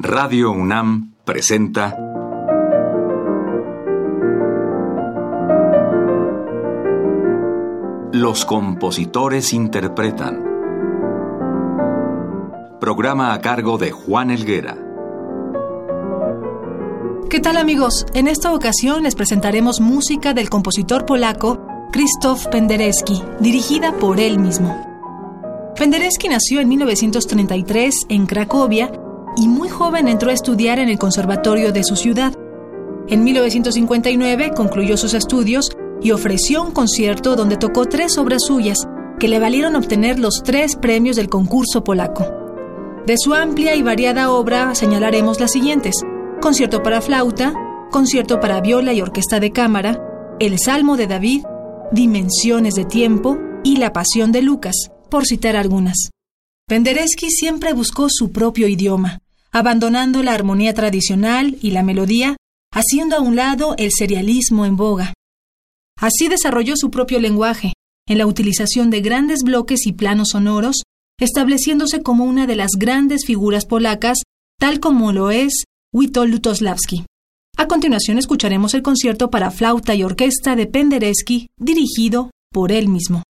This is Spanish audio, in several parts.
Radio UNAM presenta Los compositores interpretan. Programa a cargo de Juan Elguera. ¿Qué tal amigos? En esta ocasión les presentaremos música del compositor polaco Krzysztof Penderecki, dirigida por él mismo. Penderecki nació en 1933 en Cracovia y muy joven entró a estudiar en el conservatorio de su ciudad. En 1959 concluyó sus estudios y ofreció un concierto donde tocó tres obras suyas que le valieron obtener los tres premios del concurso polaco. De su amplia y variada obra señalaremos las siguientes: Concierto para flauta, Concierto para viola y orquesta de cámara, El Salmo de David, Dimensiones de tiempo y La Pasión de Lucas, por citar algunas. Penderecki siempre buscó su propio idioma, abandonando la armonía tradicional y la melodía, haciendo a un lado el serialismo en boga. Así desarrolló su propio lenguaje, en la utilización de grandes bloques y planos sonoros, estableciéndose como una de las grandes figuras polacas, tal como lo es Witold Lutosławski. A continuación escucharemos el concierto para flauta y orquesta de Penderecki, dirigido por él mismo.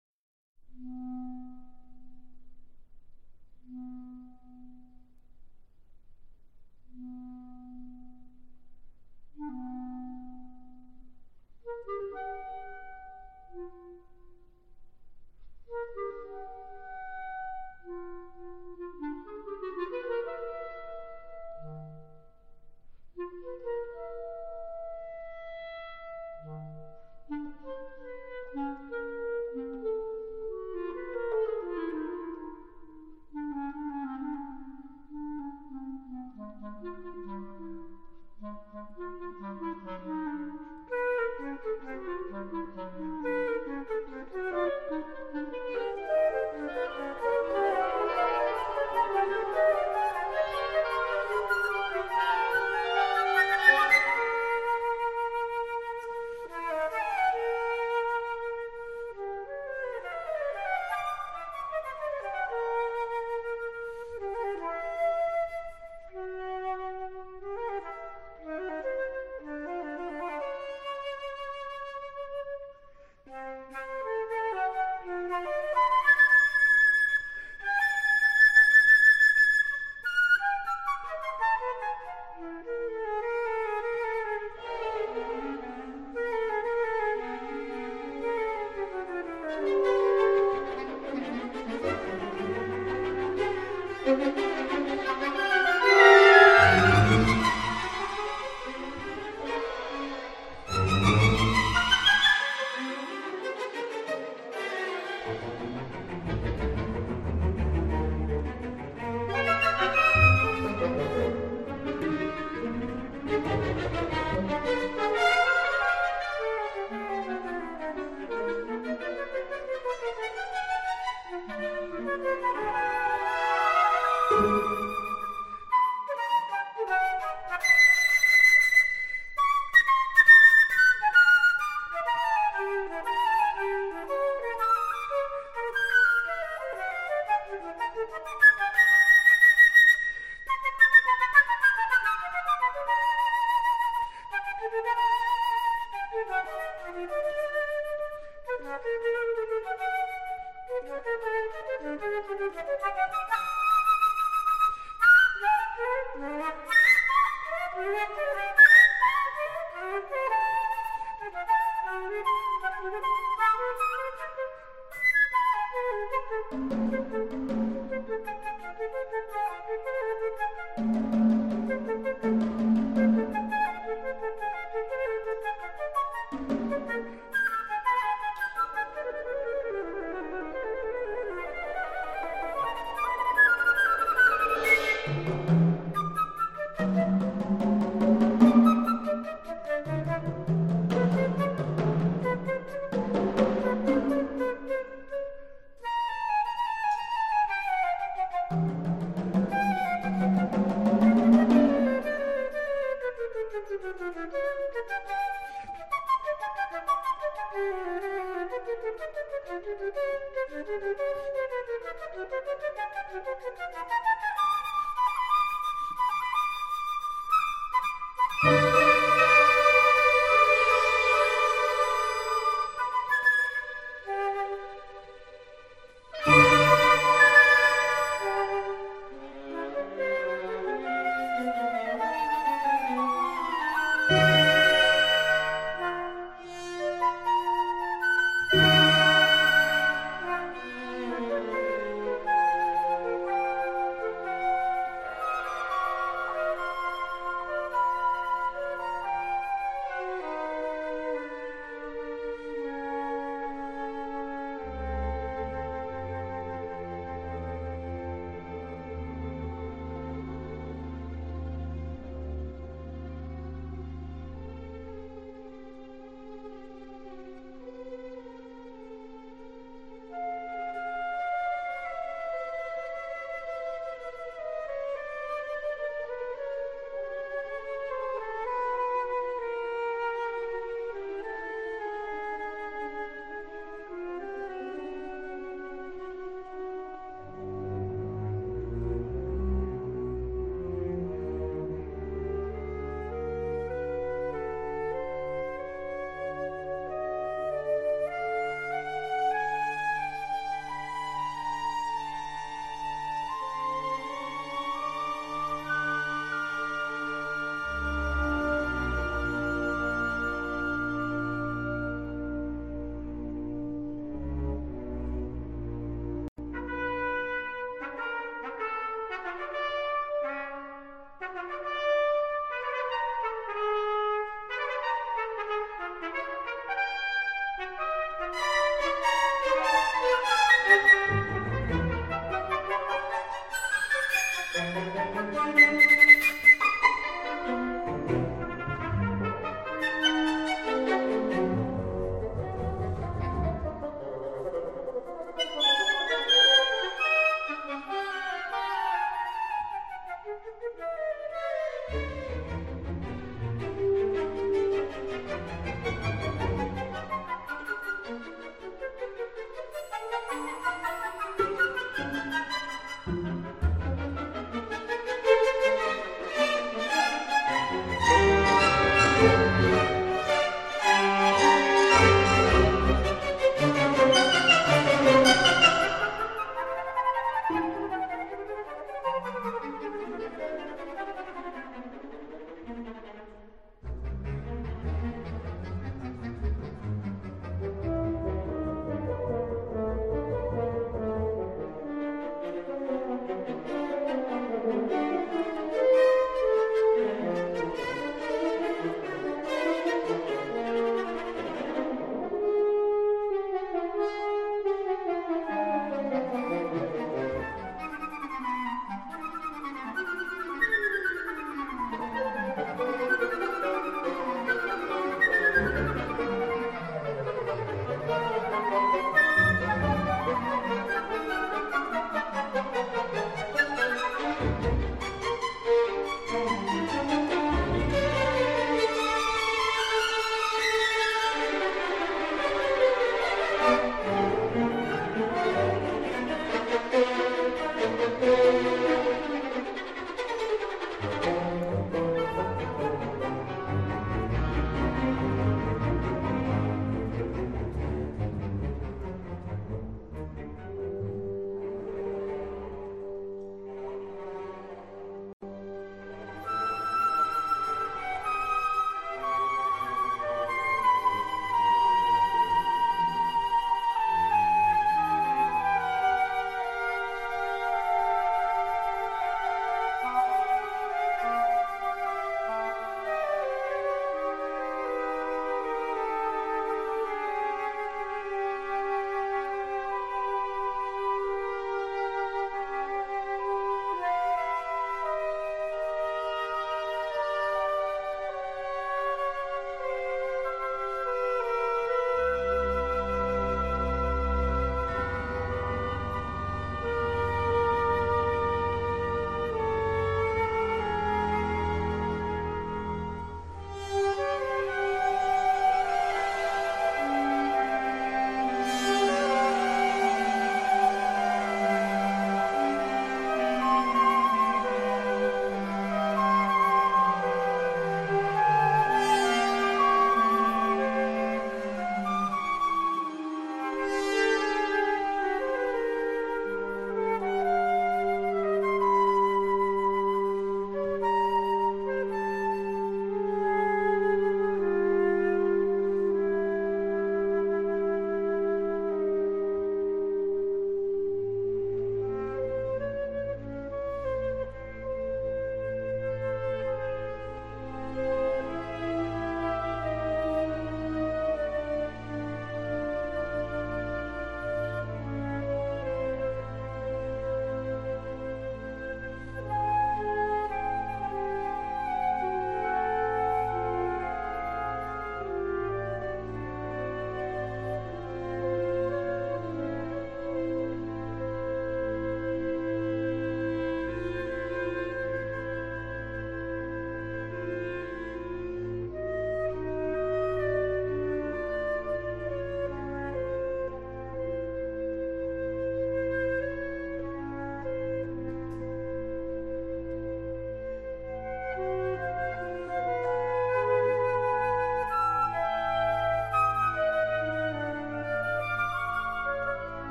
thank you.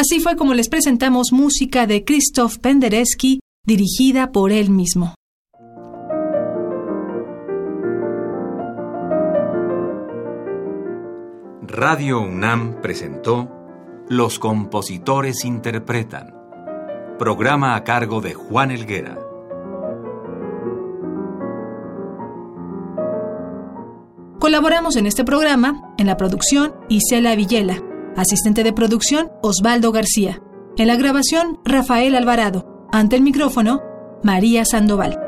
Así fue como les presentamos música de Krzysztof Penderecki, dirigida por él mismo. Radio UNAM presentó Los compositores interpretan, programa a cargo de Juan Elguera. Colaboramos en este programa, en la producción, Isela Villela, asistente de producción, Osvaldo García, en la grabación, Rafael Alvarado, ante el micrófono, María Sandoval.